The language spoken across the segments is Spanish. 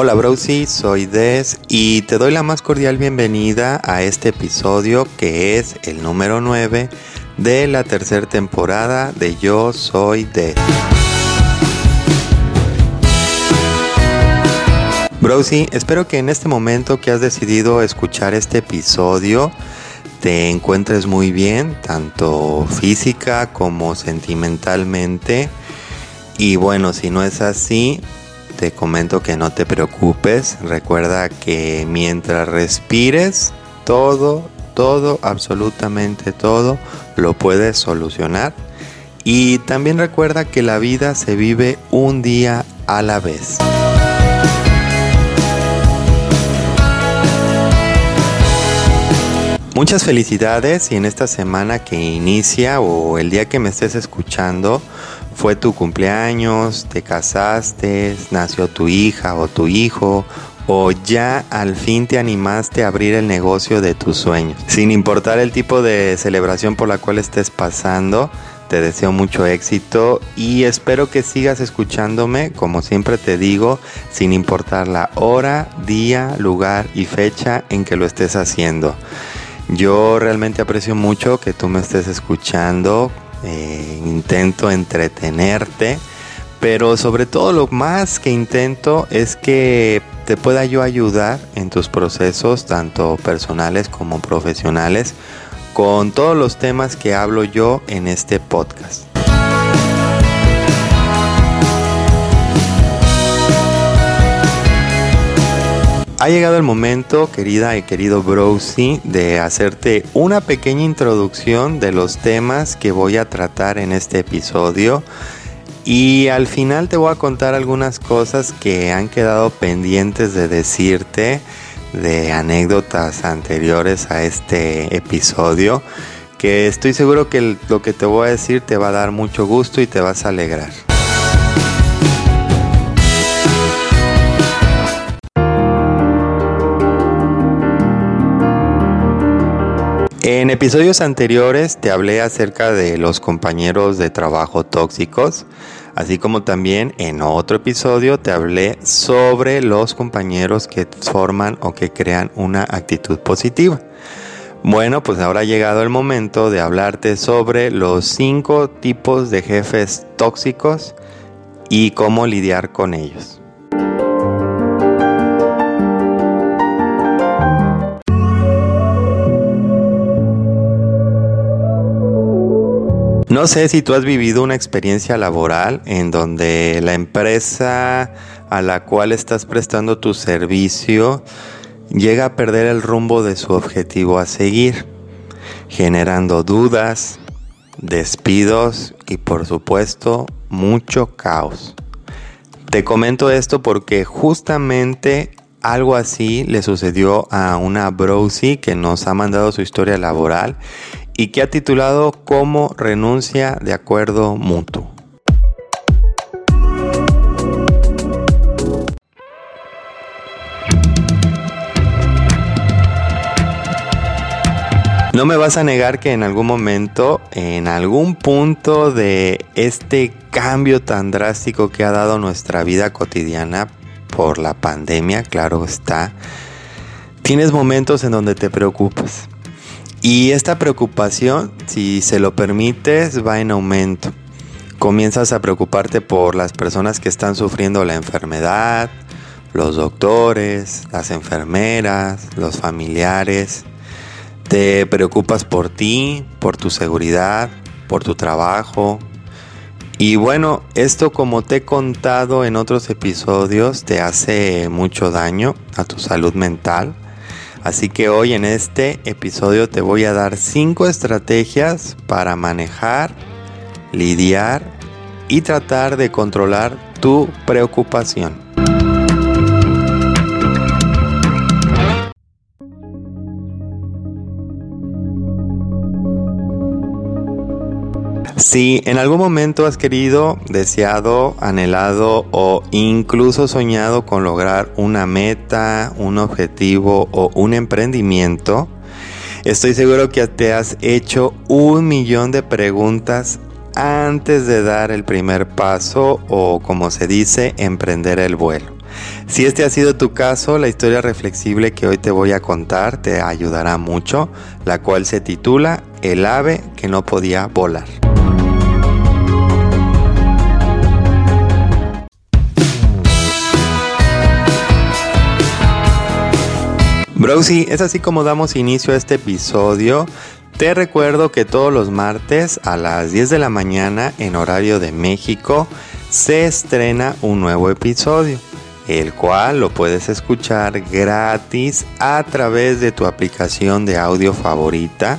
Hola Browsy, soy Des y te doy la más cordial bienvenida a este episodio que es el número 9 de la tercera temporada de Yo Soy Des. Browsy, espero que en este momento que has decidido escuchar este episodio te encuentres muy bien, tanto física como sentimentalmente. Y bueno, si no es así, te comento que no te preocupes. Recuerda que mientras respires, todo, todo, absolutamente todo, lo puedes solucionar. Y también recuerda que la vida se vive un día a la vez. Muchas felicidades y en esta semana que inicia o el día que me estés escuchando, fue tu cumpleaños, te casaste, nació tu hija o tu hijo o ya al fin te animaste a abrir el negocio de tus sueños. Sin importar el tipo de celebración por la cual estés pasando, te deseo mucho éxito y espero que sigas escuchándome, como siempre te digo, sin importar la hora, día, lugar y fecha en que lo estés haciendo. Yo realmente aprecio mucho que tú me estés escuchando, eh, intento entretenerte, pero sobre todo lo más que intento es que te pueda yo ayudar en tus procesos, tanto personales como profesionales, con todos los temas que hablo yo en este podcast. Ha llegado el momento, querida y querido Browsy, de hacerte una pequeña introducción de los temas que voy a tratar en este episodio. Y al final te voy a contar algunas cosas que han quedado pendientes de decirte de anécdotas anteriores a este episodio. Que estoy seguro que lo que te voy a decir te va a dar mucho gusto y te vas a alegrar. En episodios anteriores te hablé acerca de los compañeros de trabajo tóxicos, así como también en otro episodio te hablé sobre los compañeros que forman o que crean una actitud positiva. Bueno, pues ahora ha llegado el momento de hablarte sobre los cinco tipos de jefes tóxicos y cómo lidiar con ellos. No sé si tú has vivido una experiencia laboral en donde la empresa a la cual estás prestando tu servicio llega a perder el rumbo de su objetivo a seguir, generando dudas, despidos y por supuesto mucho caos. Te comento esto porque justamente algo así le sucedió a una Brosy que nos ha mandado su historia laboral y que ha titulado como renuncia de acuerdo mutuo. No me vas a negar que en algún momento, en algún punto de este cambio tan drástico que ha dado nuestra vida cotidiana por la pandemia, claro está, tienes momentos en donde te preocupas y esta preocupación, si se lo permites, va en aumento. Comienzas a preocuparte por las personas que están sufriendo la enfermedad, los doctores, las enfermeras, los familiares. Te preocupas por ti, por tu seguridad, por tu trabajo. Y bueno, esto como te he contado en otros episodios, te hace mucho daño a tu salud mental Así que hoy en este episodio te voy a dar 5 estrategias para manejar, lidiar y tratar de controlar tu preocupación. Si en algún momento has querido, deseado, anhelado o incluso soñado con lograr una meta, un objetivo o un emprendimiento, estoy seguro que te has hecho un millón de preguntas antes de dar el primer paso o como se dice, emprender el vuelo. Si este ha sido tu caso, la historia reflexible que hoy te voy a contar te ayudará mucho, la cual se titula El ave que no podía volar. Browsy, es así como damos inicio a este episodio. Te recuerdo que todos los martes a las 10 de la mañana en horario de México se estrena un nuevo episodio, el cual lo puedes escuchar gratis a través de tu aplicación de audio favorita.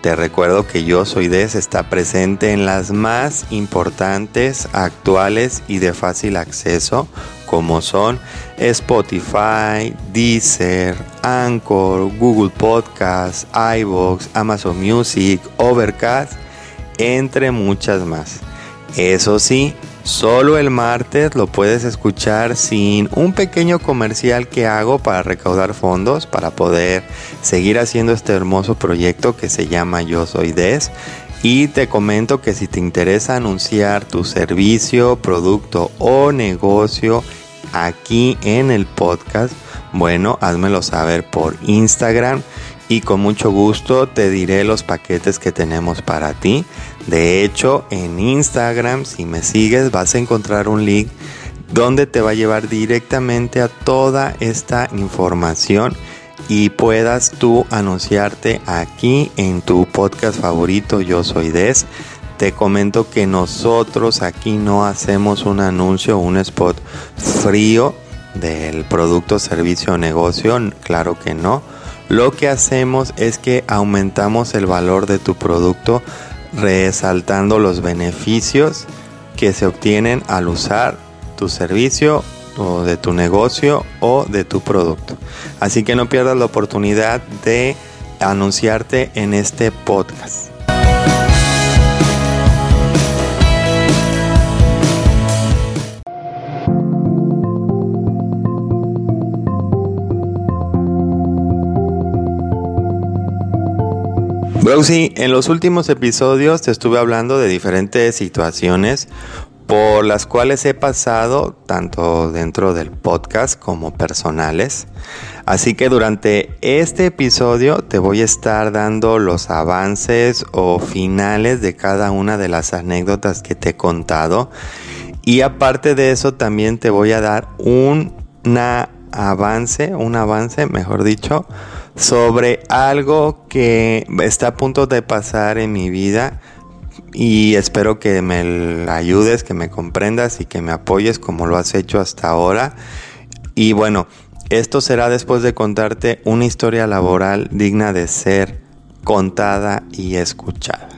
Te recuerdo que Yo Soy Des está presente en las más importantes, actuales y de fácil acceso como son Spotify, Deezer, Anchor, Google Podcasts, iVoox, Amazon Music, Overcast, entre muchas más. Eso sí, solo el martes lo puedes escuchar sin un pequeño comercial que hago para recaudar fondos para poder seguir haciendo este hermoso proyecto que se llama Yo Soy Des. Y te comento que si te interesa anunciar tu servicio, producto o negocio aquí en el podcast, bueno, házmelo saber por Instagram y con mucho gusto te diré los paquetes que tenemos para ti. De hecho, en Instagram, si me sigues, vas a encontrar un link donde te va a llevar directamente a toda esta información y puedas tú anunciarte aquí en tu podcast favorito Yo Soy Des te comento que nosotros aquí no hacemos un anuncio, un spot frío del producto, servicio o negocio, claro que no. Lo que hacemos es que aumentamos el valor de tu producto resaltando los beneficios que se obtienen al usar tu servicio o de tu negocio o de tu producto. Así que no pierdas la oportunidad de anunciarte en este podcast. Browsy, en los últimos episodios te estuve hablando de diferentes situaciones por las cuales he pasado tanto dentro del podcast como personales. Así que durante este episodio te voy a estar dando los avances o finales de cada una de las anécdotas que te he contado. Y aparte de eso también te voy a dar un avance, un avance, mejor dicho, sobre algo que está a punto de pasar en mi vida y espero que me ayudes, que me comprendas y que me apoyes como lo has hecho hasta ahora. Y bueno, esto será después de contarte una historia laboral digna de ser contada y escuchada.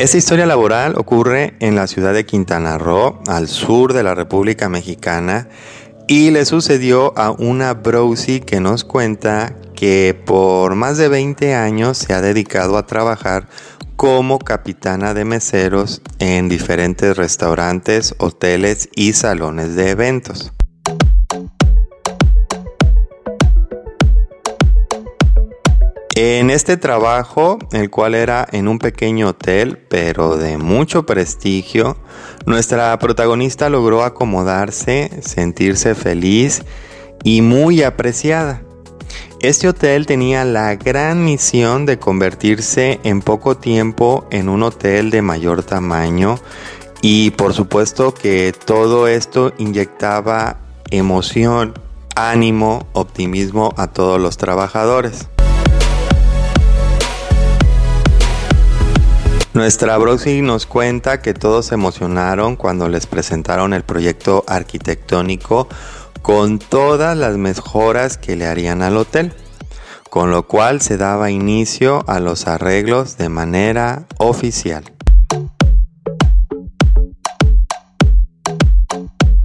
Esta historia laboral ocurre en la ciudad de Quintana Roo, al sur de la República Mexicana, y le sucedió a una Browsy que nos cuenta que por más de 20 años se ha dedicado a trabajar como capitana de meseros en diferentes restaurantes, hoteles y salones de eventos. En este trabajo, el cual era en un pequeño hotel, pero de mucho prestigio, nuestra protagonista logró acomodarse, sentirse feliz y muy apreciada. Este hotel tenía la gran misión de convertirse en poco tiempo en un hotel de mayor tamaño y por supuesto que todo esto inyectaba emoción, ánimo, optimismo a todos los trabajadores. Nuestra Broxy nos cuenta que todos se emocionaron cuando les presentaron el proyecto arquitectónico con todas las mejoras que le harían al hotel, con lo cual se daba inicio a los arreglos de manera oficial.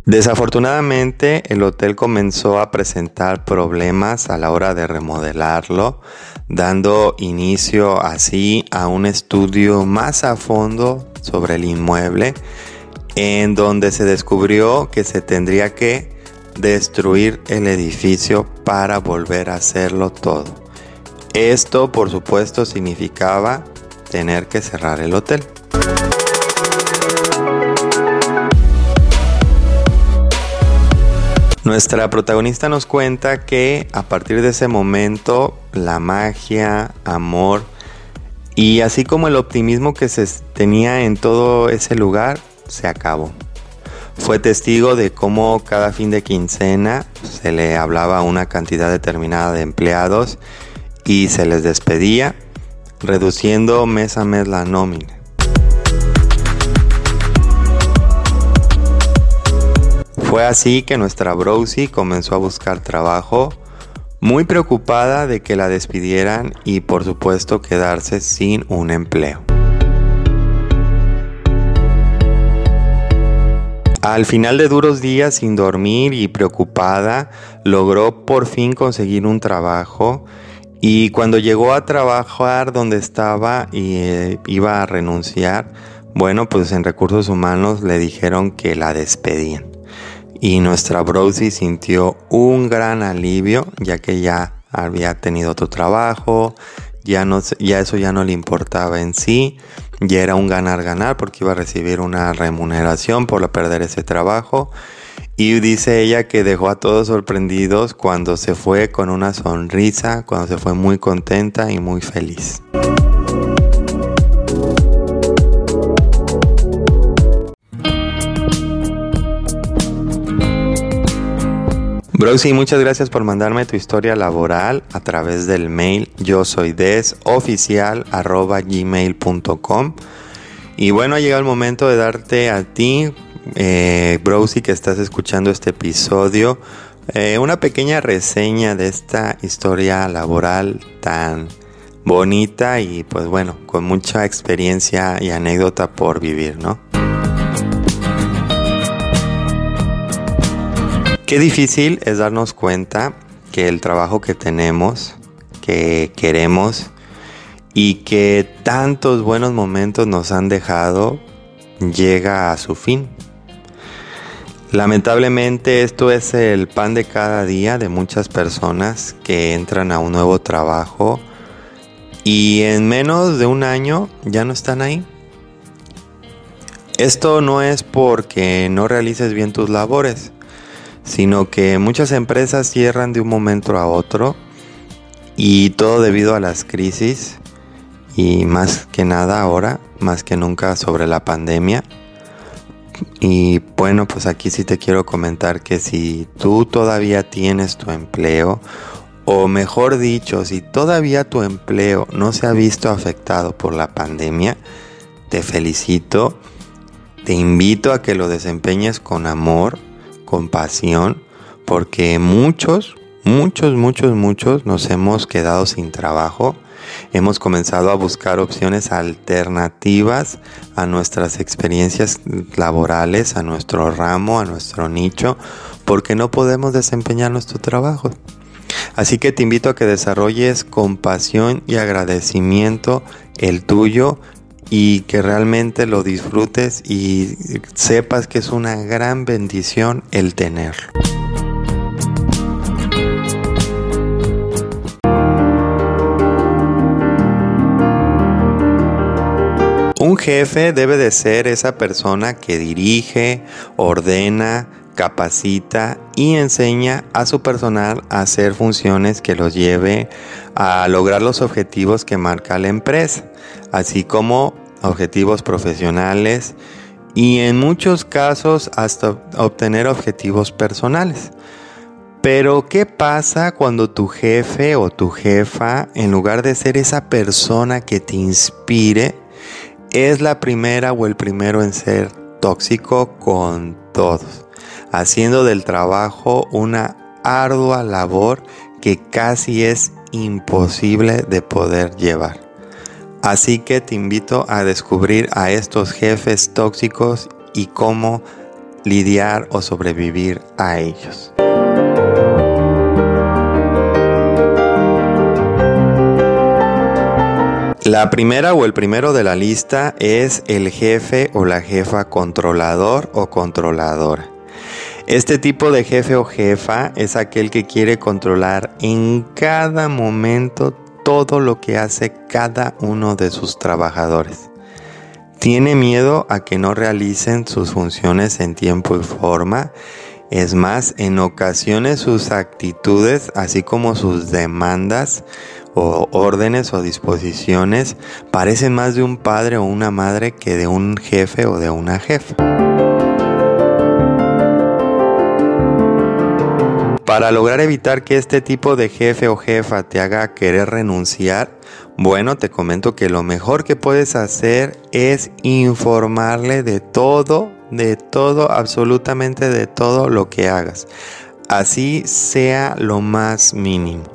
Desafortunadamente, el hotel comenzó a presentar problemas a la hora de remodelarlo, dando inicio así a un estudio más a fondo sobre el inmueble, en donde se descubrió que se tendría que destruir el edificio para volver a hacerlo todo. Esto, por supuesto, significaba tener que cerrar el hotel. Nuestra protagonista nos cuenta que a partir de ese momento la magia, amor y así como el optimismo que se tenía en todo ese lugar se acabó. Fue testigo de cómo cada fin de quincena se le hablaba a una cantidad determinada de empleados y se les despedía, reduciendo mes a mes la nómina. Fue así que nuestra Browsy comenzó a buscar trabajo, muy preocupada de que la despidieran y por supuesto quedarse sin un empleo. Al final de duros días sin dormir y preocupada, logró por fin conseguir un trabajo y cuando llegó a trabajar donde estaba y eh, iba a renunciar, bueno, pues en recursos humanos le dijeron que la despedían y nuestra Browsy sintió un gran alivio ya que ya había tenido otro trabajo, ya, no, ya eso ya no le importaba en sí, ya era un ganar-ganar porque iba a recibir una remuneración por perder ese trabajo. Y dice ella que dejó a todos sorprendidos cuando se fue con una sonrisa, cuando se fue muy contenta y muy feliz. Broxy, muchas gracias por mandarme tu historia laboral a través del mail yo soy gmail.com y bueno ha llegado el momento de darte a ti eh, que estás escuchando este episodio eh, una pequeña reseña de esta historia laboral tan bonita y pues bueno con mucha experiencia y anécdota por vivir ¿no? Qué difícil es darnos cuenta que el trabajo que tenemos, que queremos y que tantos buenos momentos nos han dejado llega a su fin. Lamentablemente esto es el pan de cada día de muchas personas que entran a un nuevo trabajo y en menos de un año ya no están ahí. Esto no es porque no realices bien tus labores, sino que muchas empresas cierran de un momento a otro y todo debido a las crisis y más que nada ahora, más que nunca sobre la pandemia. Y bueno, pues aquí sí te quiero comentar que si tú todavía tienes tu empleo, o mejor dicho, si todavía tu empleo no se ha visto afectado por la pandemia, te felicito, te invito a que lo desempeñes con amor, compasión porque muchos, muchos, muchos, muchos nos hemos quedado sin trabajo. Hemos comenzado a buscar opciones alternativas a nuestras experiencias laborales, a nuestro ramo, a nuestro nicho, porque no podemos desempeñar nuestro trabajo. Así que te invito a que desarrolles compasión y agradecimiento el tuyo y que realmente lo disfrutes y sepas que es una gran bendición el tenerlo. Un jefe debe de ser esa persona que dirige, ordena, capacita y enseña a su personal a hacer funciones que los lleve a lograr los objetivos que marca la empresa, así como objetivos profesionales y en muchos casos hasta obtener objetivos personales. Pero ¿qué pasa cuando tu jefe o tu jefa, en lugar de ser esa persona que te inspire, es la primera o el primero en ser tóxico con todos? Haciendo del trabajo una ardua labor que casi es imposible de poder llevar. Así que te invito a descubrir a estos jefes tóxicos y cómo lidiar o sobrevivir a ellos. La primera o el primero de la lista es el jefe o la jefa controlador o controladora. Este tipo de jefe o jefa es aquel que quiere controlar en cada momento todo lo que hace cada uno de sus trabajadores. Tiene miedo a que no realicen sus funciones en tiempo y forma. Es más, en ocasiones sus actitudes, así como sus demandas o órdenes o disposiciones, parecen más de un padre o una madre que de un jefe o de una jefa. Para lograr evitar que este tipo de jefe o jefa te haga querer renunciar, bueno, te comento que lo mejor que puedes hacer es informarle de todo, de todo, absolutamente de todo lo que hagas. Así sea lo más mínimo.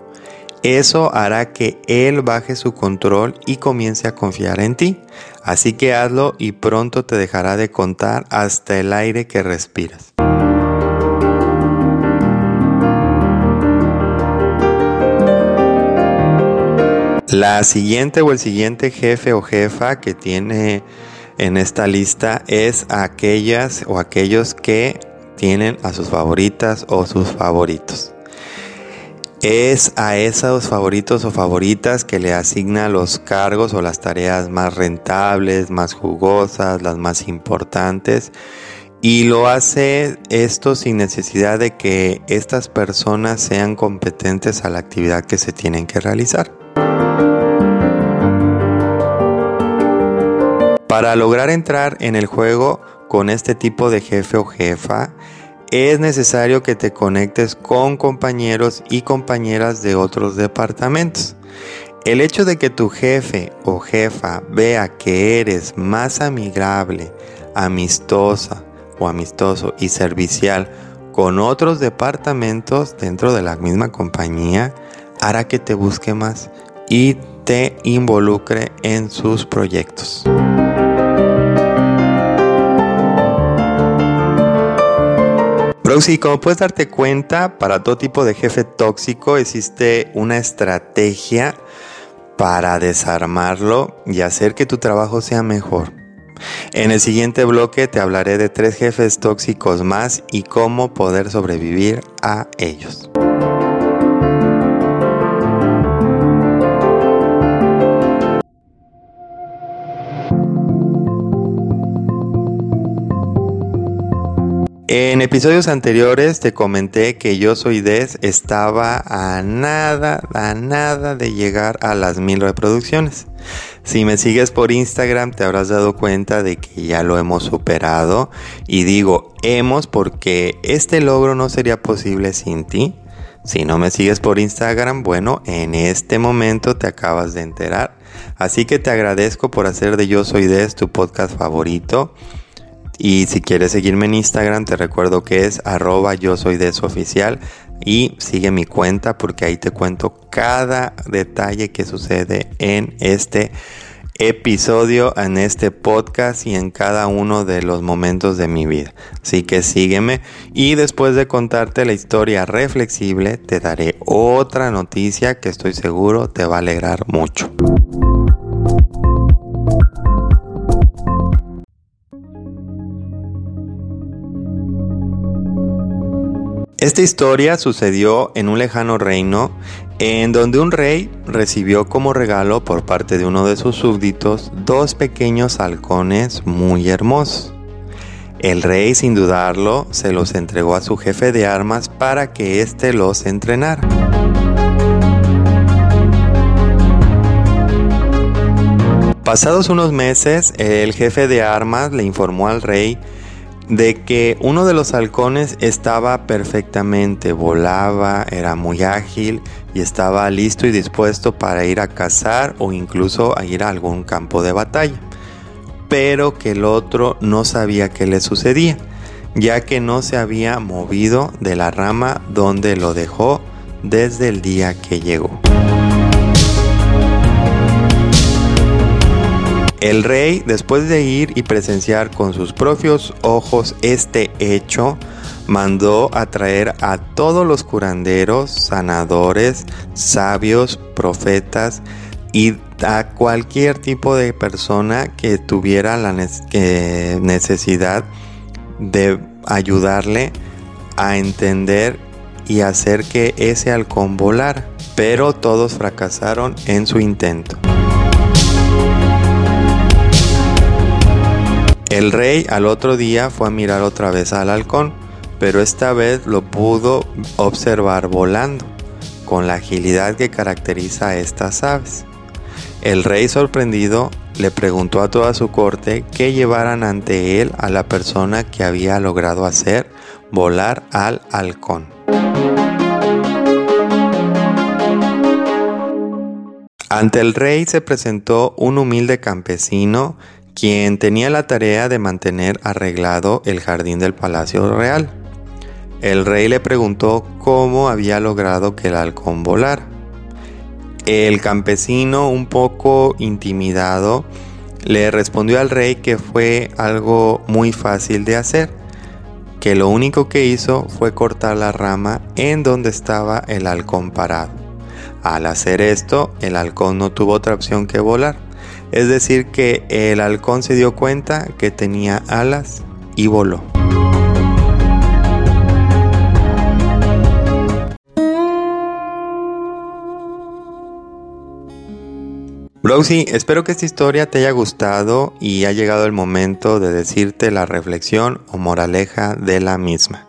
Eso hará que él baje su control y comience a confiar en ti. Así que hazlo y pronto te dejará de contar hasta el aire que respiras. La siguiente o el siguiente jefe o jefa que tiene en esta lista es aquellas o aquellos que tienen a sus favoritas o sus favoritos. Es a esos favoritos o favoritas que le asigna los cargos o las tareas más rentables, más jugosas, las más importantes. Y lo hace esto sin necesidad de que estas personas sean competentes a la actividad que se tienen que realizar. Para lograr entrar en el juego con este tipo de jefe o jefa, es necesario que te conectes con compañeros y compañeras de otros departamentos. El hecho de que tu jefe o jefa vea que eres más amigable, amistosa o amistoso y servicial con otros departamentos dentro de la misma compañía hará que te busque más y te involucre en sus proyectos. Roxy, como puedes darte cuenta, para todo tipo de jefe tóxico existe una estrategia para desarmarlo y hacer que tu trabajo sea mejor. En el siguiente bloque te hablaré de tres jefes tóxicos más y cómo poder sobrevivir a ellos. En episodios anteriores te comenté que Yo Soy Des estaba a nada, a nada de llegar a las mil reproducciones. Si me sigues por Instagram te habrás dado cuenta de que ya lo hemos superado y digo hemos porque este logro no sería posible sin ti. Si no me sigues por Instagram, bueno, en este momento te acabas de enterar. Así que te agradezco por hacer de Yo Soy Des tu podcast favorito. Y si quieres seguirme en Instagram, te recuerdo que es arroba yo soy de su oficial. Y sigue mi cuenta porque ahí te cuento cada detalle que sucede en este episodio, en este podcast y en cada uno de los momentos de mi vida. Así que sígueme y después de contarte la historia reflexible, te daré otra noticia que estoy seguro te va a alegrar mucho. Esta historia sucedió en un lejano reino en donde un rey recibió como regalo por parte de uno de sus súbditos dos pequeños halcones muy hermosos. El rey, sin dudarlo, se los entregó a su jefe de armas para que éste los entrenara. Pasados unos meses, el jefe de armas le informó al rey de que uno de los halcones estaba perfectamente, volaba, era muy ágil y estaba listo y dispuesto para ir a cazar o incluso a ir a algún campo de batalla. Pero que el otro no sabía qué le sucedía, ya que no se había movido de la rama donde lo dejó desde el día que llegó. El rey, después de ir y presenciar con sus propios ojos este hecho, mandó a traer a todos los curanderos, sanadores, sabios, profetas y a cualquier tipo de persona que tuviera la necesidad de ayudarle a entender y hacer que ese halcón volara pero todos fracasaron en su intento. El rey al otro día fue a mirar otra vez al halcón, pero esta vez lo pudo observar volando, con la agilidad que caracteriza a estas aves. El rey sorprendido le preguntó a toda su corte que llevaran ante él a la persona que había logrado hacer volar al halcón. Ante el rey se presentó un humilde campesino quien tenía la tarea de mantener arreglado el jardín del palacio real. El rey le preguntó cómo había logrado que el halcón volara. El campesino, un poco intimidado, le respondió al rey que fue algo muy fácil de hacer, que lo único que hizo fue cortar la rama en donde estaba el halcón parado. Al hacer esto, el halcón no tuvo otra opción que volar, es decir, que el halcón se dio cuenta que tenía alas y voló. Rosie, espero que esta historia te haya gustado y ha llegado el momento de decirte la reflexión o moraleja de la misma.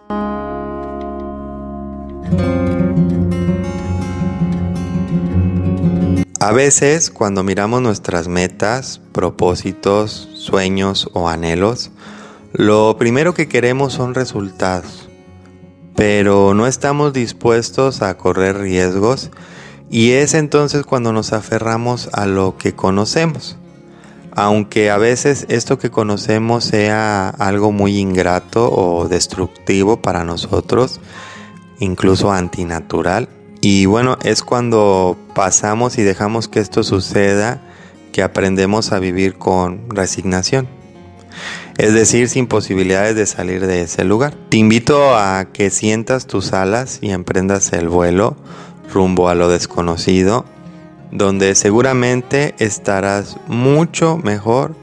A veces cuando miramos nuestras metas, propósitos, sueños o anhelos, lo primero que queremos son resultados, pero no estamos dispuestos a correr riesgos y es entonces cuando nos aferramos a lo que conocemos. Aunque a veces esto que conocemos sea algo muy ingrato o destructivo para nosotros, incluso antinatural. Y bueno, es cuando pasamos y dejamos que esto suceda que aprendemos a vivir con resignación. Es decir, sin posibilidades de salir de ese lugar. Te invito a que sientas tus alas y emprendas el vuelo rumbo a lo desconocido, donde seguramente estarás mucho mejor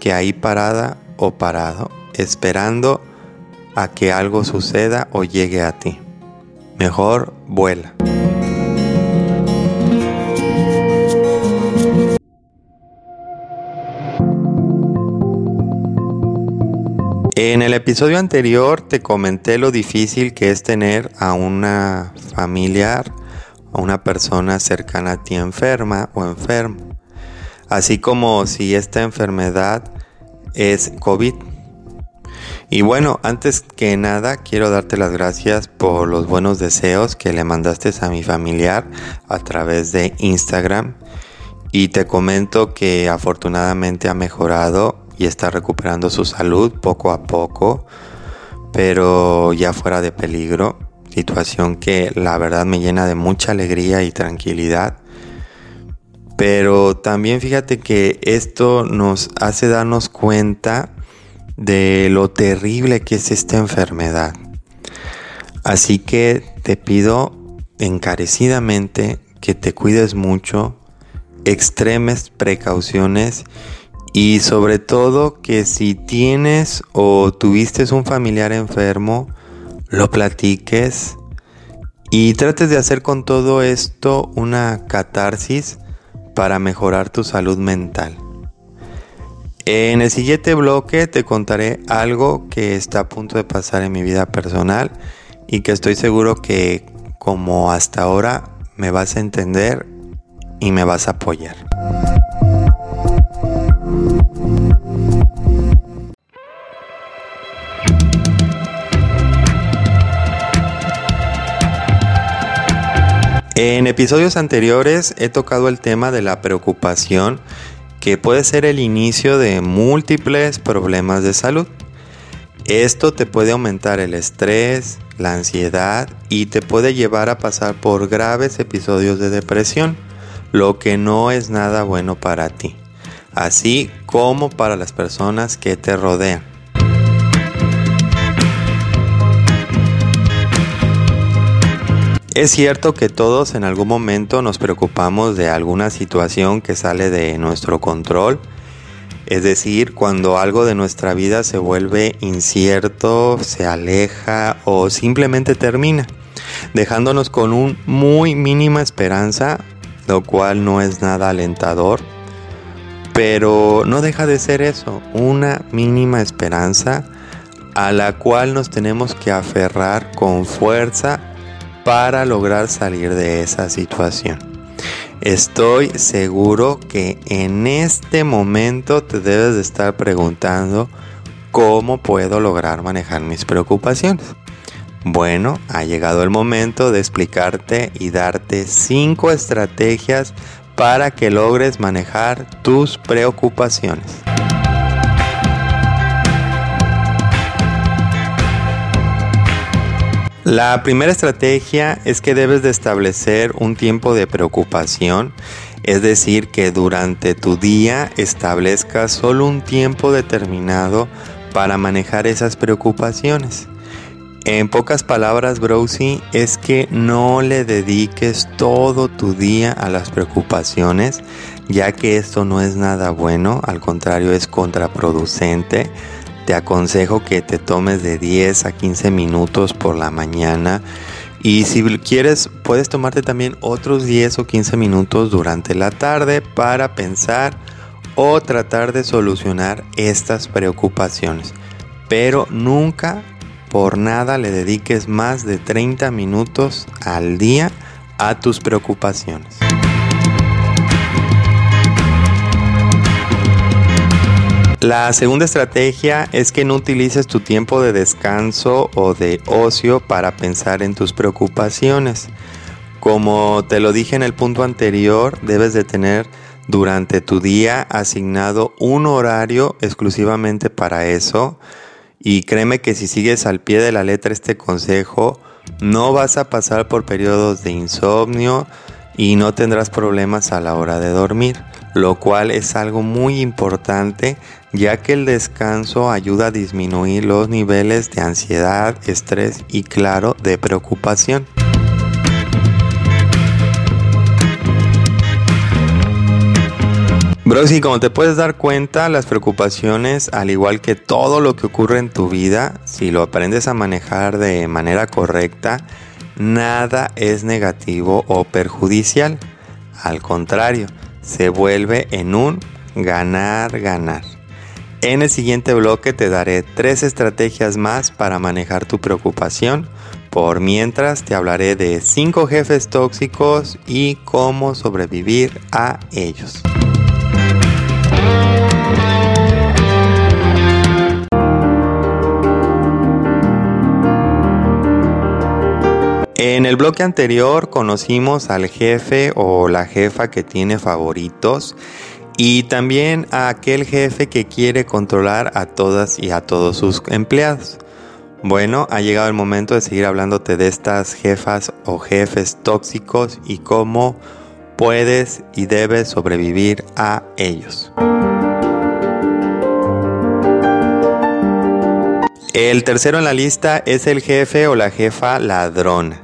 que ahí parada o parado, esperando a que algo suceda o llegue a ti. Mejor vuela. En el episodio anterior te comenté lo difícil que es tener a una familiar a una persona cercana a ti enferma o enfermo, así como si esta enfermedad es COVID. Y bueno, antes que nada quiero darte las gracias por los buenos deseos que le mandaste a mi familiar a través de Instagram y te comento que afortunadamente ha mejorado y está recuperando su salud poco a poco, pero ya fuera de peligro situación que la verdad me llena de mucha alegría y tranquilidad. Pero también fíjate que esto nos hace darnos cuenta de lo terrible que es esta enfermedad. Así que te pido encarecidamente que te cuides mucho, extremes precauciones y sobre todo que si tienes o tuviste un familiar enfermo, lo platiques y trates de hacer con todo esto una catarsis para mejorar tu salud mental. En el siguiente bloque te contaré algo que está a punto de pasar en mi vida personal y que estoy seguro que como hasta ahora me vas a entender y me vas a apoyar. En episodios anteriores he tocado el tema de la preocupación que puede ser el inicio de múltiples problemas de salud. Esto te puede aumentar el estrés, la ansiedad y te puede llevar a pasar por graves episodios de depresión, lo que no es nada bueno para ti, así como para las personas que te rodean. Es cierto que todos en algún momento nos preocupamos de alguna situación que sale de nuestro control, es decir, cuando algo de nuestra vida se vuelve incierto, se aleja o simplemente termina. dejándonos con un muy mínima esperanza, lo cual no es nada alentador, pero no deja de ser eso, una mínima esperanza a la cual nos tenemos que aferrar con fuerza para lograr salir de esa situación. Estoy seguro que en este momento te debes de estar preguntando cómo puedo lograr manejar mis preocupaciones. Bueno, ha llegado el momento de explicarte y darte 5 estrategias para que logres manejar tus preocupaciones. La primera estrategia es que debes de establecer un tiempo de preocupación, es decir, que durante tu día establezcas solo un tiempo determinado para manejar esas preocupaciones. En pocas palabras, Browsy, es que no le dediques todo tu día a las preocupaciones, ya que esto no es nada bueno, al contrario es contraproducente te aconsejo que te tomes de 10 a 15 minutos por la mañana y si quieres puedes tomarte también otros 10 o 15 minutos durante la tarde para pensar o tratar de solucionar estas preocupaciones. Pero nunca por nada le dediques más de 30 minutos al día a tus preocupaciones. La segunda estrategia es que no utilices tu tiempo de descanso o de ocio para pensar en tus preocupaciones. Como te lo dije en el punto anterior, debes de tener durante tu día asignado un horario exclusivamente para eso. Y créeme que si sigues al pie de la letra este consejo, no vas a pasar por periodos de insomnio y no tendrás problemas a la hora de dormir, lo cual es algo muy importante ya que el descanso ayuda a disminuir los niveles de ansiedad, estrés y claro, de preocupación. Bros, y como te puedes dar cuenta, las preocupaciones, al igual que todo lo que ocurre en tu vida, si lo aprendes a manejar de manera correcta, nada es negativo o perjudicial. Al contrario, se vuelve en un ganar-ganar. En el siguiente bloque te daré tres estrategias más para manejar tu preocupación. Por mientras te hablaré de cinco jefes tóxicos y cómo sobrevivir a ellos. En el bloque anterior conocimos al jefe o la jefa que tiene favoritos y también a aquel jefe que quiere controlar a todas y a todos sus empleados. Bueno, ha llegado el momento de seguir hablándote de estas jefas o jefes tóxicos y cómo puedes y debes sobrevivir a ellos. El tercero en la lista es el jefe o la jefa ladrona.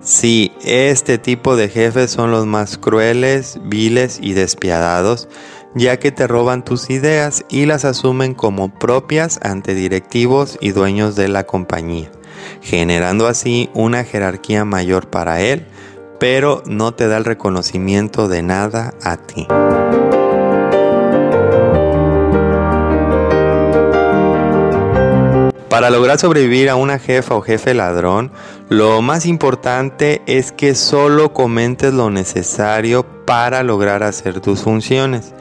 Sí, este tipo de jefes son los más crueles, viles y despiadados, ya que te roban tus ideas y las asumen como propias ante directivos y dueños de la compañía, generando así una jerarquía mayor para él, pero no te da el reconocimiento de nada a ti. Para lograr sobrevivir a una jefa o jefe ladrón, lo más importante es que solo comentes lo necesario para lograr hacer tus funciones.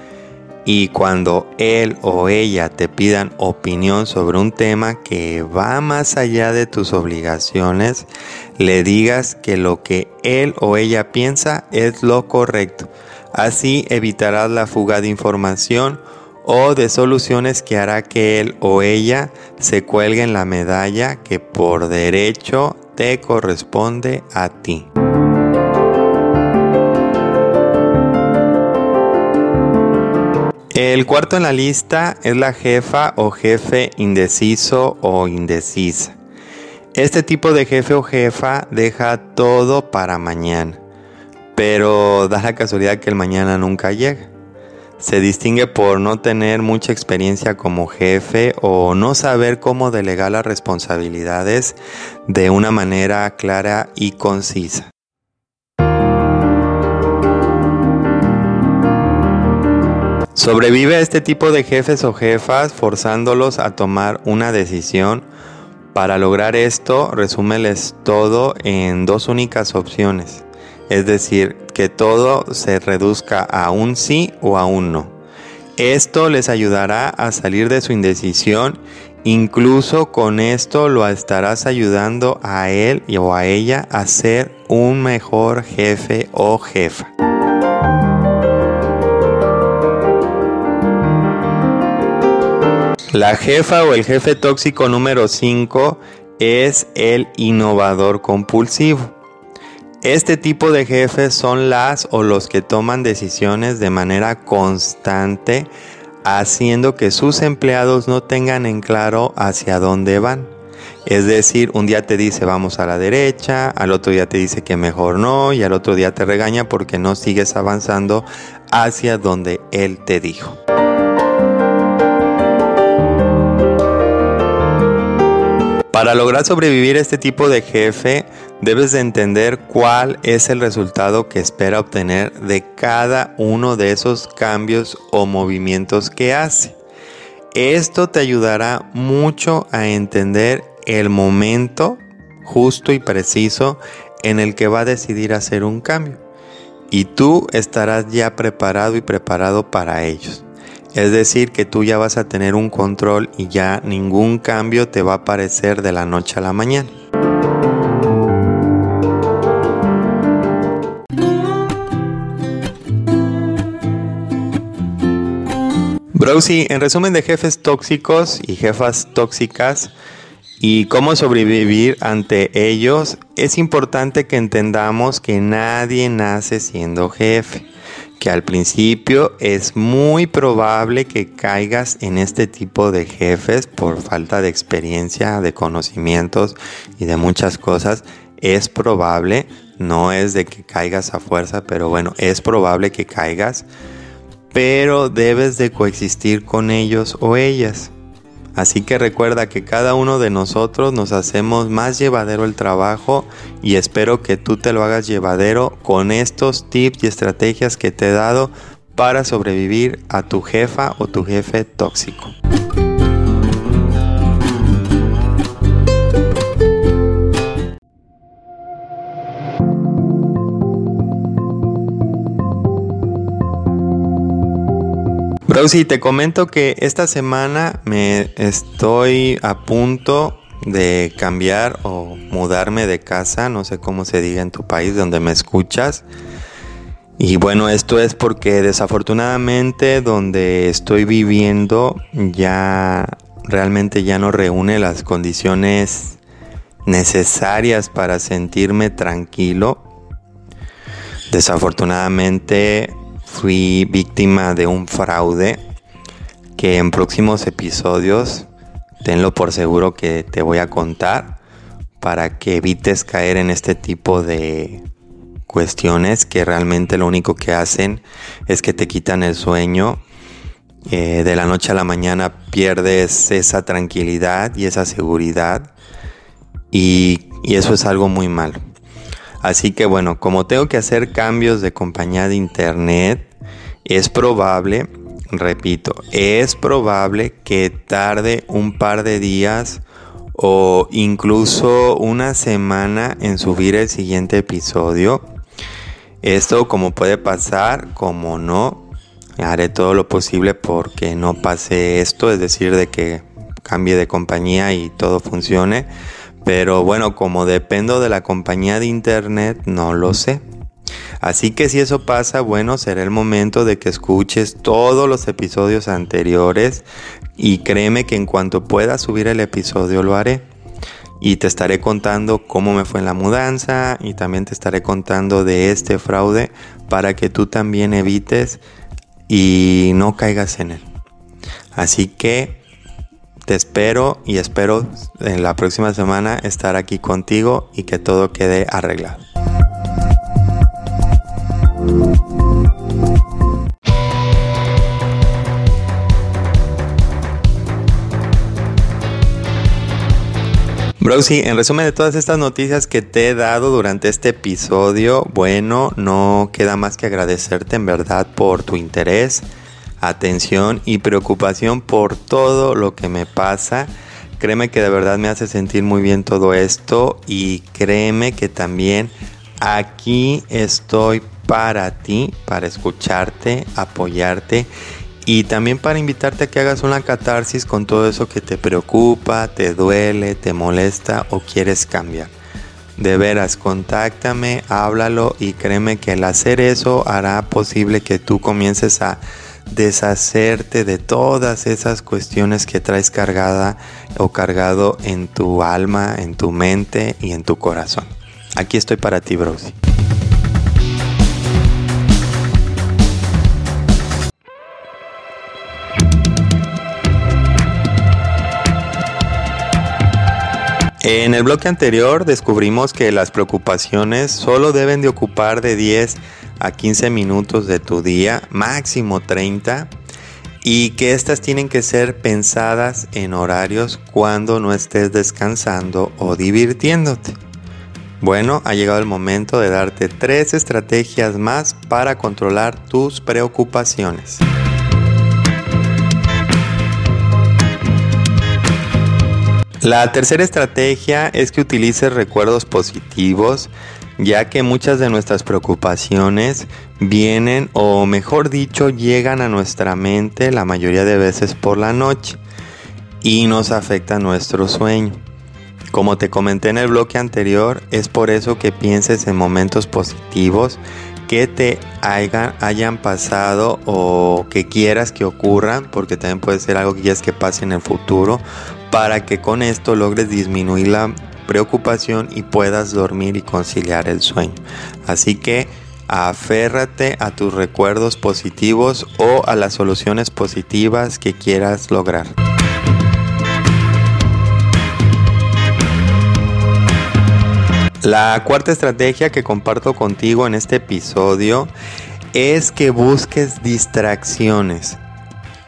Y cuando él o ella te pidan opinión sobre un tema que va más allá de tus obligaciones, le digas que lo que él o ella piensa es lo correcto. Así evitarás la fuga de información o de soluciones que hará que él o ella se cuelgue en la medalla que por derecho te corresponde a ti. El cuarto en la lista es la jefa o jefe indeciso o indecisa. Este tipo de jefe o jefa deja todo para mañana, pero da la casualidad que el mañana nunca llega. se distingue por no tener mucha experiencia como jefe o no saber cómo delegar las responsabilidades de una manera clara y concisa. Sobrevive a este tipo de jefes o jefas forzándolos a tomar una decisión. Para lograr esto, resúmeles todo en dos únicas opciones. Es decir, que todo se reduzca a un sí o a un no. Esto les ayudará a salir de su indecisión. Incluso con esto lo estarás ayudando a él o a ella a ser un mejor jefe o jefa. La jefa o el jefe tóxico número 5 es el innovador compulsivo. Este tipo de jefes son las o los que toman decisiones de manera constante, haciendo que sus empleados no tengan en claro hacia dónde van. Es decir, un día te dice vamos a la derecha, al otro día te dice que mejor no y al otro día te regaña porque no sigues avanzando hacia donde él te dijo. Para lograr sobrevivir a este tipo de jefe, debes de entender cuál es el resultado que espera obtener de cada uno de esos cambios o movimientos que hace. Esto te ayudará mucho a entender el momento justo y preciso en el que va a decidir hacer un cambio. Y tú estarás ya preparado y preparado para ellos. Es decir, que tú ya vas a tener un control y ya ningún cambio te va a aparecer de la noche a la mañana. Browsy, en resumen de jefes tóxicos y jefas tóxicas y cómo sobrevivir ante ellos, es importante que entendamos que nadie nace siendo jefe que al principio es muy probable que caigas en este tipo de jefes por falta de experiencia, de conocimientos y de muchas cosas. Es probable, no es de que caigas a fuerza, pero bueno, es probable que caigas, pero debes de coexistir con ellos o ellas. Así que recuerda que cada uno de nosotros nos hacemos más llevadero el trabajo y espero que tú te lo hagas llevadero con estos tips y estrategias que te he dado para sobrevivir a tu jefa o tu jefe tóxico. Browsy, te comento que esta semana me estoy a punto de cambiar o mudarme de casa, no sé cómo se diga en tu país donde me escuchas. Y bueno, esto es porque desafortunadamente donde estoy viviendo ya realmente ya no reúne las condiciones necesarias para sentirme tranquilo. Desafortunadamente fui víctima de un fraude que en próximos episodios, tenlo por seguro que te voy a contar para que evites caer en este tipo de cuestiones que realmente lo único que hacen es que te quitan el sueño. Eh, de la noche a la mañana pierdes esa tranquilidad y esa seguridad y, y eso es algo muy malo. Así que bueno, como tengo que hacer cambios de compañía de internet, es probable, repito, es probable que tarde un par de días o incluso una semana en subir el siguiente episodio. Esto como puede pasar, como no, haré todo lo posible porque no pase esto, es decir, de que cambie de compañía y todo funcione. Pero bueno, como dependo de la compañía de internet, no lo sé. Así que si eso pasa, bueno, será el momento de que escuches todos los episodios anteriores y créeme que en cuanto pueda subir el episodio lo haré. Y te estaré contando cómo me fue en la mudanza y también te estaré contando de este fraude para que tú también evites y no caigas en él. Así que te espero y espero en la próxima semana estar aquí contigo y que todo quede arreglado. Browsy, en resumen de todas estas noticias que te he dado durante este episodio, bueno, no queda más que agradecerte en verdad por tu interés atención y preocupación por todo lo que me pasa. Créeme que de verdad me hace sentir muy bien todo esto y créeme que también aquí estoy para ti, para escucharte, apoyarte y también para invitarte a que hagas una catarsis con todo eso que te preocupa, te duele, te molesta o quieres cambiar. De veras, contáctame, háblalo y créeme que el hacer eso hará posible que tú comiences a deshacerte de todas esas cuestiones que traes cargada o cargado en tu alma, en tu mente y en tu corazón. Aquí estoy para ti, Brosi. En el bloque anterior descubrimos que las preocupaciones solo deben de ocupar de 10 a 15 minutos de tu día, máximo 30, y que estas tienen que ser pensadas en horarios cuando no estés descansando o divirtiéndote. Bueno, ha llegado el momento de darte tres estrategias más para controlar tus preocupaciones. La tercera estrategia es que utilices recuerdos positivos, ya que muchas de nuestras preocupaciones vienen o mejor dicho llegan a nuestra mente la mayoría de veces por la noche y nos afecta nuestro sueño. Como te comenté en el bloque anterior, es por eso que pienses en momentos positivos que te hayan, pasado o que quieras que ocurran, porque también puede ser algo que quieras que pase en el futuro, para que con esto logres disminuir la preocupación y puedas dormir y conciliar el sueño. Así que aférrate a tus recuerdos positivos o a las soluciones positivas que quieras lograr. La cuarta estrategia que comparto contigo en este episodio es que busques distracciones.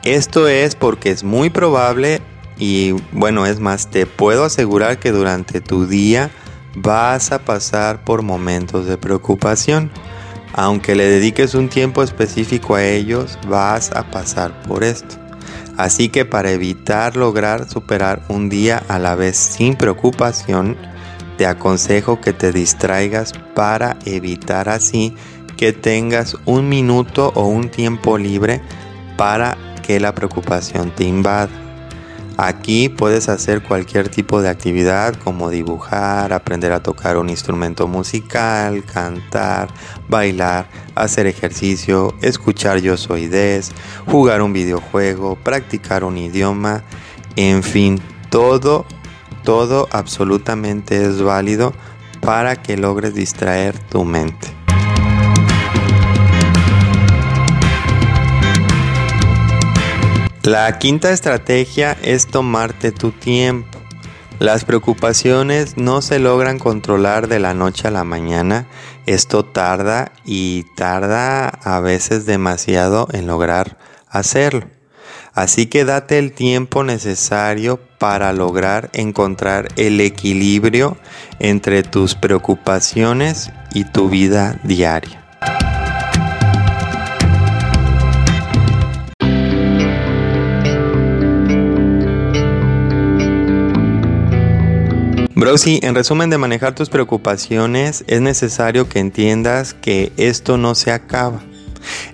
Esto es porque es muy probable y bueno, es más, te puedo asegurar que durante tu día vas a pasar por momentos de preocupación. Aunque le dediques un tiempo específico a ellos, vas a pasar por esto. Así que para evitar lograr superar un día a la vez sin preocupación, te aconsejo que te distraigas para evitar así que tengas un minuto o un tiempo libre para que la preocupación te invada. Aquí puedes hacer cualquier tipo de actividad como dibujar, aprender a tocar un instrumento musical, cantar, bailar, hacer ejercicio, escuchar yo soy des, jugar un videojuego, practicar un idioma, en fin, todo, todo absolutamente es válido para que logres distraer tu mente. La quinta estrategia es tomarte tu tiempo. Las preocupaciones no se logran controlar de la noche a la mañana. Esto tarda y tarda a veces demasiado en lograr hacerlo. Así que date el tiempo necesario para lograr encontrar el equilibrio entre tus preocupaciones y tu vida diaria. Brosi, en resumen de manejar tus preocupaciones, es necesario que entiendas que esto no se acaba.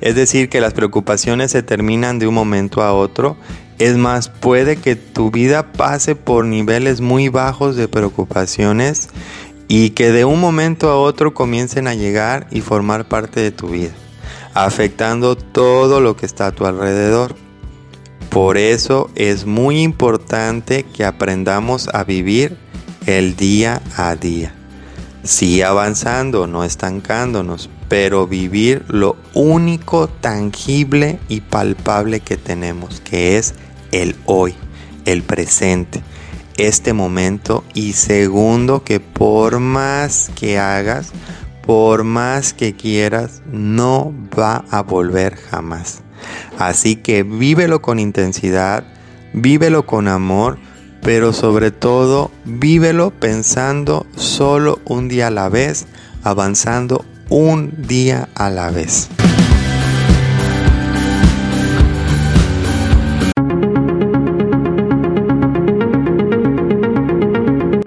Es decir, que las preocupaciones se terminan de un momento a otro. Es más, puede que tu vida pase por niveles muy bajos de preocupaciones y que de un momento a otro comiencen a llegar y formar parte de tu vida, afectando todo lo que está a tu alrededor. Por eso es muy importante que aprendamos a vivir el día a día. Sí avanzando, no estancándonos, pero vivir lo único tangible y palpable que tenemos, que es el hoy, el presente, este momento y segundo que por más que hagas, por más que quieras, no va a volver jamás. Así que vívelo con intensidad, vívelo con amor, pero sobre todo vívelo pensando solo un día a la vez, avanzando un día a la vez.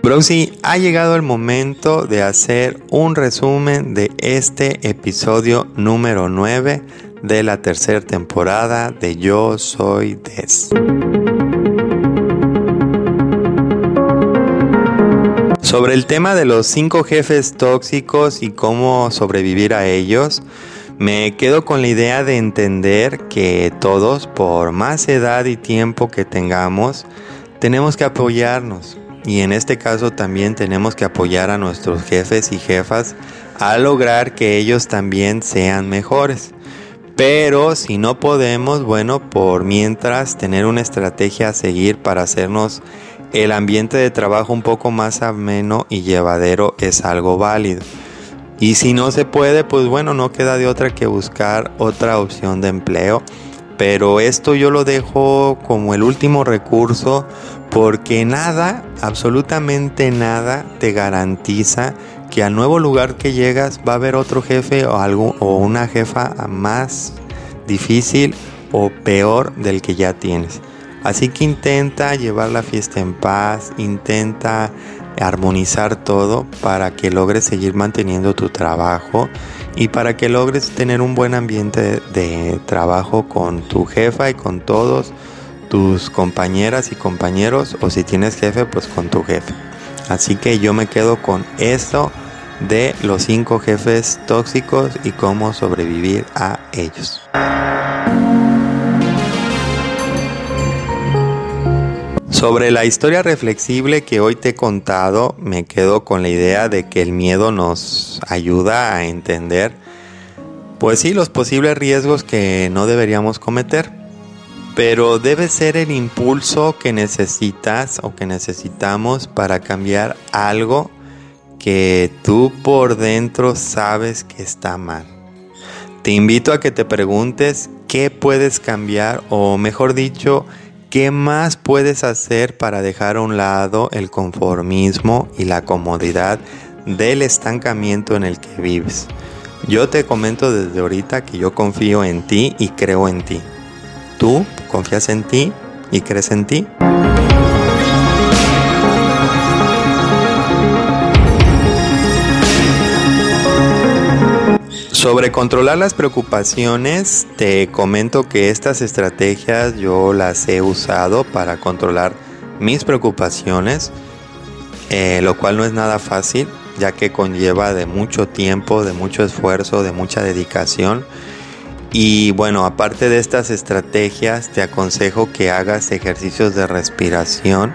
Browsy, ha llegado el momento de hacer un resumen de este episodio número 9 de la tercera temporada de Yo Soy Des. Sobre el tema de los cinco jefes tóxicos y cómo sobrevivir a ellos, me quedo con la idea de entender que todos, por más edad y tiempo que tengamos, tenemos que apoyarnos. Y en este caso también tenemos que apoyar a nuestros jefes y jefas a lograr que ellos también sean mejores. Pero si no podemos, bueno, por mientras tener una estrategia a seguir para hacernos el ambiente de trabajo un poco más ameno y llevadero es algo válido. Y si no se puede, pues bueno, no queda de otra que buscar otra opción de empleo. Pero esto yo lo dejo como el último recurso porque nada, absolutamente nada te garantiza que al nuevo lugar que llegas va a haber otro jefe o, algo, o una jefa más difícil o peor del que ya tienes. Así que intenta llevar la fiesta en paz, intenta armonizar todo para que logres seguir manteniendo tu trabajo y para que logres tener un buen ambiente de trabajo con tu jefa y con todos tus compañeras y compañeros o si tienes jefe pues con tu jefe. Así que yo me quedo con esto de los cinco jefes tóxicos y cómo sobrevivir a ellos. Sobre la historia reflexible que hoy te he contado, me quedo con la idea de que el miedo nos ayuda a entender, pues sí, los posibles riesgos que no deberíamos cometer, pero debe ser el impulso que necesitas o que necesitamos para cambiar algo que tú por dentro sabes que está mal. Te invito a que te preguntes qué puedes cambiar o mejor dicho, qué más puedes hacer para dejar a un lado el conformismo y la comodidad del estancamiento en el que vives. Yo te comento desde ahorita que yo confío en ti y creo en ti. ¿Tú confías en ti y crees en ti? Sobre controlar las preocupaciones, te comento que estas estrategias yo las he usado para controlar mis preocupaciones, eh, lo cual no es nada fácil, ya que conlleva de mucho tiempo, de mucho esfuerzo, de mucha dedicación. Y bueno, aparte de estas estrategias, te aconsejo que hagas ejercicios de respiración.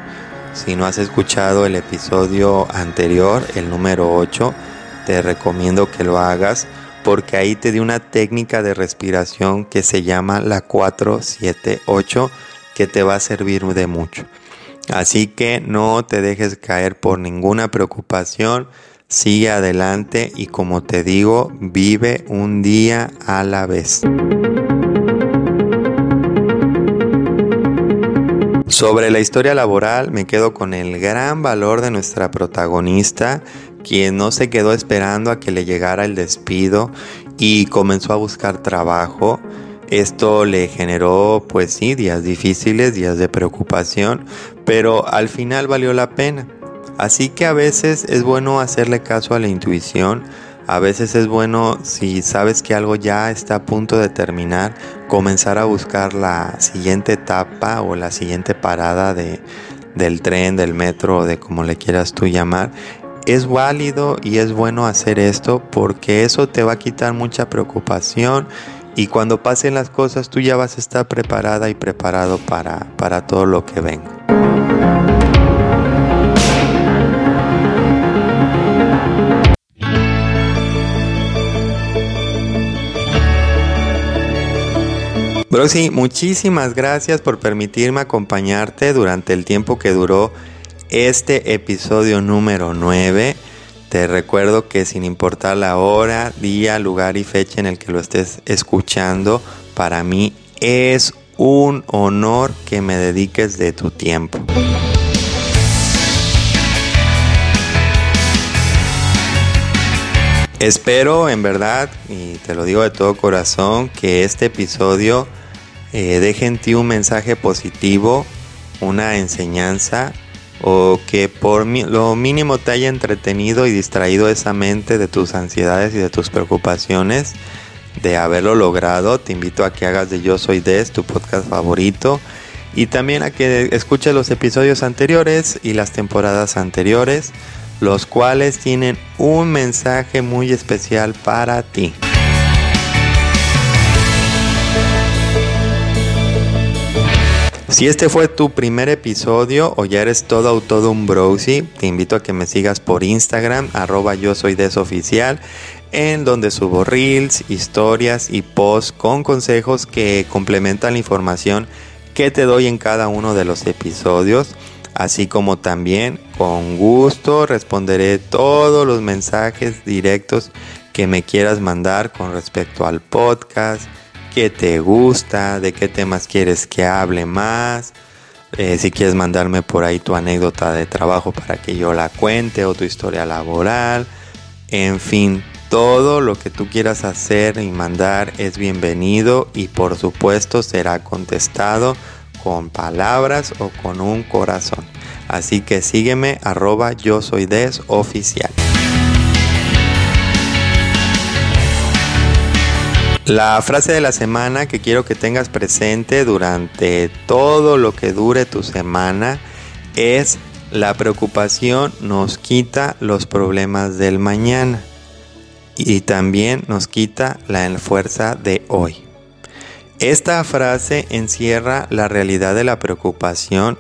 Si no has escuchado el episodio anterior, el número 8, te recomiendo que lo hagas porque ahí te di una técnica de respiración que se llama la 478 que te va a servir de mucho. Así que no te dejes caer por ninguna preocupación, sigue adelante y como te digo, vive un día a la vez. Sobre la historia laboral me quedo con el gran valor de nuestra protagonista quien no se quedó esperando a que le llegara el despido y comenzó a buscar trabajo. Esto le generó, pues sí, días difíciles, días de preocupación, pero al final valió la pena. Así que a veces es bueno hacerle caso a la intuición, a veces es bueno si sabes que algo ya está a punto de terminar, comenzar a buscar la siguiente etapa o la siguiente parada de, del tren, del metro, de como le quieras tú llamar, es válido y es bueno hacer esto porque eso te va a quitar mucha preocupación y cuando pasen las cosas tú ya vas a estar preparada y preparado para, para todo lo que venga. Rosy, muchísimas gracias por permitirme acompañarte durante el tiempo que duró este episodio número 9. Te recuerdo que sin importar la hora, día, lugar y fecha en el que lo estés escuchando, para mí es un honor que me dediques de tu tiempo. Espero en verdad, y te lo digo de todo corazón, que este episodio eh, deje en ti un mensaje positivo, una enseñanza o que por lo mínimo te haya entretenido y distraído esa mente de tus ansiedades y de tus preocupaciones de haberlo logrado. Te invito a que hagas de Yo Soy Des tu podcast favorito y también a que escuches los episodios anteriores y las temporadas anteriores los cuales tienen un mensaje muy especial para ti. Si este fue tu primer episodio o ya eres todo o todo un browsy, te invito a que me sigas por Instagram, arroba yo soy desoficial, en donde subo reels, historias y posts con consejos que complementan la información que te doy en cada uno de los episodios. Así como también con gusto responderé todos los mensajes directos que me quieras mandar con respecto al podcast, qué te gusta, de qué temas quieres que hable más, eh, si quieres mandarme por ahí tu anécdota de trabajo para que yo la cuente o tu historia laboral, en fin, todo lo que tú quieras hacer y mandar es bienvenido y por supuesto será contestado con palabras o con un corazón. Así que sígueme arroba yo soy des oficial. La frase de la semana que quiero que tengas presente durante todo lo que dure tu semana es la preocupación nos quita los problemas del mañana y también nos quita la fuerza de hoy. Esta frase encierra la realidad de la preocupación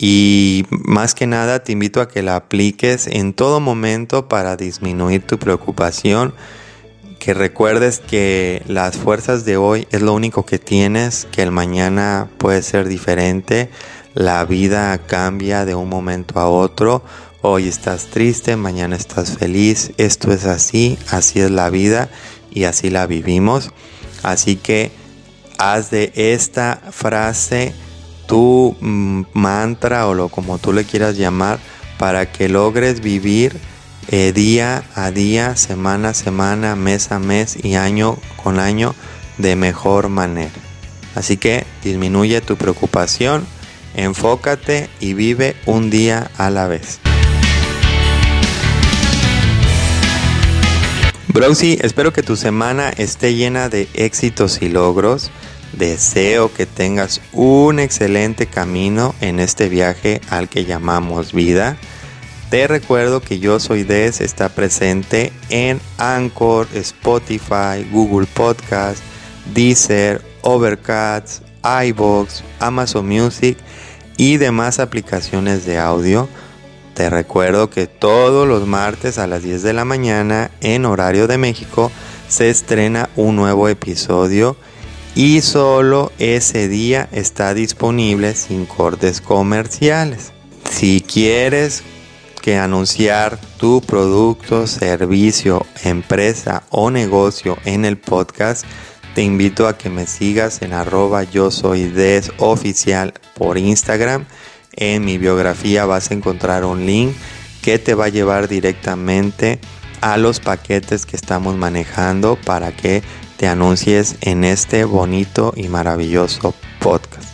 y más que nada te invito a que la apliques en todo momento para disminuir tu preocupación, que recuerdes que las fuerzas de hoy es lo único que tienes, que el mañana puede ser diferente, la vida cambia de un momento a otro, hoy estás triste, mañana estás feliz, esto es así, así es la vida y así la vivimos, así que haz de esta frase tu mm, mantra o lo como tú le quieras llamar para que logres vivir eh, día a día, semana a semana, mes a mes y año con año de mejor manera. Así que disminuye tu preocupación, enfócate y vive un día a la vez. Browsy, espero que tu semana esté llena de éxitos y logros. Deseo que tengas un excelente camino en este viaje al que llamamos vida. Te recuerdo que yo soy Des está presente en Anchor, Spotify, Google Podcast, Deezer, Overcast, iBox, Amazon Music y demás aplicaciones de audio. Te recuerdo que todos los martes a las 10 de la mañana en horario de México se estrena un nuevo episodio y solo ese día está disponible sin cortes comerciales. Si quieres que anunciar tu producto, servicio, empresa o negocio en el podcast, te invito a que me sigas en arroba yo soy des oficial por Instagram. En mi biografía vas a encontrar un link que te va a llevar directamente a los paquetes que estamos manejando para que te anuncies en este bonito y maravilloso podcast.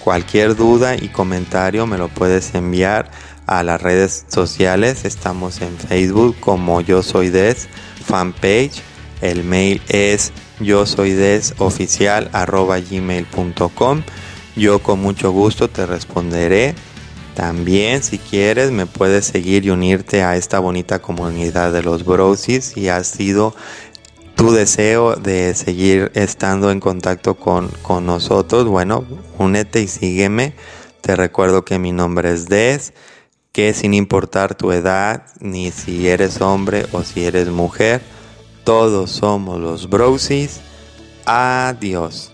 Cualquier duda y comentario me lo puedes enviar a las redes sociales. Estamos en Facebook como Yo Soy Des fanpage. El mail es yo soy des oficial gmail.com. Yo con mucho gusto te responderé. También si quieres me puedes seguir y unirte a esta bonita comunidad de los brosis y has sido tu deseo de seguir estando en contacto con, con nosotros, bueno, únete y sígueme. Te recuerdo que mi nombre es Des, que sin importar tu edad, ni si eres hombre o si eres mujer, todos somos los Brosis. Adiós.